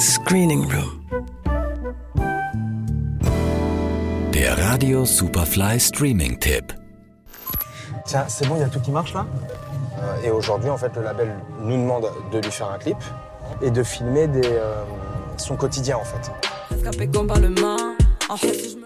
Screening Room. Der Radio Superfly Streaming Tipp. Tiens, c'est bon, il y a tout qui marche là? Euh, Et aujourd'hui, en fait, le label nous demande de lui faire un clip et de filmer des, euh, son quotidien, en fait.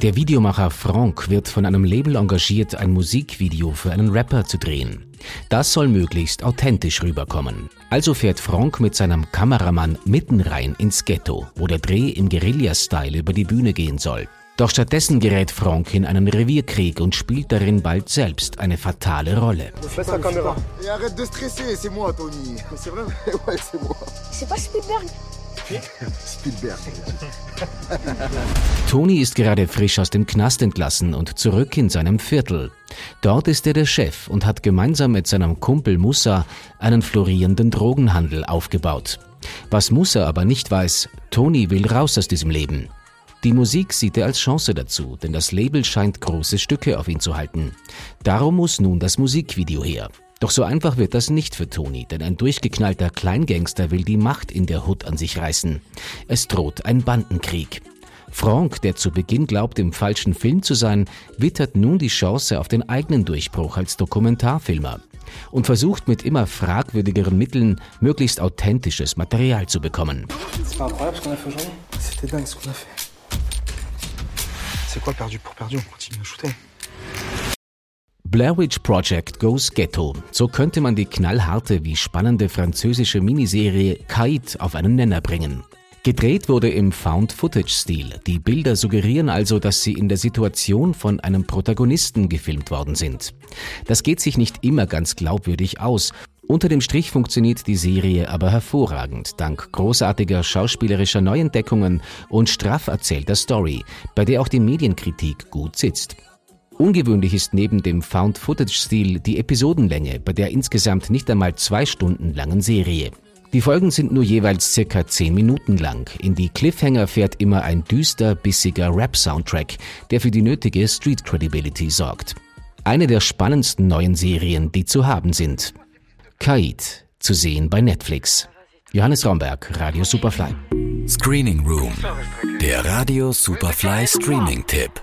Der Videomacher Frank wird von einem Label engagiert, ein Musikvideo für einen Rapper zu drehen. Das soll möglichst authentisch rüberkommen. Also fährt Frank mit seinem Kameramann mitten rein ins Ghetto, wo der Dreh im Guerilla-Style über die Bühne gehen soll. Doch stattdessen gerät Frank in einen Revierkrieg und spielt darin bald selbst eine fatale Rolle. Spielberg. Tony ist gerade frisch aus dem Knast entlassen und zurück in seinem Viertel. Dort ist er der Chef und hat gemeinsam mit seinem Kumpel Musa einen florierenden Drogenhandel aufgebaut. Was Musa aber nicht weiß, Tony will raus aus diesem Leben. Die Musik sieht er als Chance dazu, denn das Label scheint große Stücke auf ihn zu halten. Darum muss nun das Musikvideo her. Doch so einfach wird das nicht für Tony, denn ein durchgeknallter Kleingangster will die Macht in der Hood an sich reißen. Es droht ein Bandenkrieg. Frank, der zu Beginn glaubt, im falschen Film zu sein, wittert nun die Chance auf den eigenen Durchbruch als Dokumentarfilmer und versucht mit immer fragwürdigeren Mitteln möglichst authentisches Material zu bekommen. C'est quoi perdu pour perdu On continue à shooter. Blair Witch Project Goes Ghetto. So könnte man die knallharte wie spannende französische Miniserie Kite auf einen Nenner bringen. Gedreht wurde im Found-Footage-Stil. Die Bilder suggerieren also, dass sie in der Situation von einem Protagonisten gefilmt worden sind. Das geht sich nicht immer ganz glaubwürdig aus. Unter dem Strich funktioniert die Serie aber hervorragend, dank großartiger schauspielerischer Neuentdeckungen und straff erzählter Story, bei der auch die Medienkritik gut sitzt. Ungewöhnlich ist neben dem Found-Footage-Stil die Episodenlänge bei der insgesamt nicht einmal zwei Stunden langen Serie. Die Folgen sind nur jeweils circa 10 Minuten lang. In die Cliffhanger fährt immer ein düster, bissiger Rap-Soundtrack, der für die nötige Street Credibility sorgt. Eine der spannendsten neuen Serien, die zu haben sind. Kaid, zu sehen bei Netflix. Johannes Raumberg, Radio Superfly. Screening Room. Der Radio Superfly Streaming Tipp.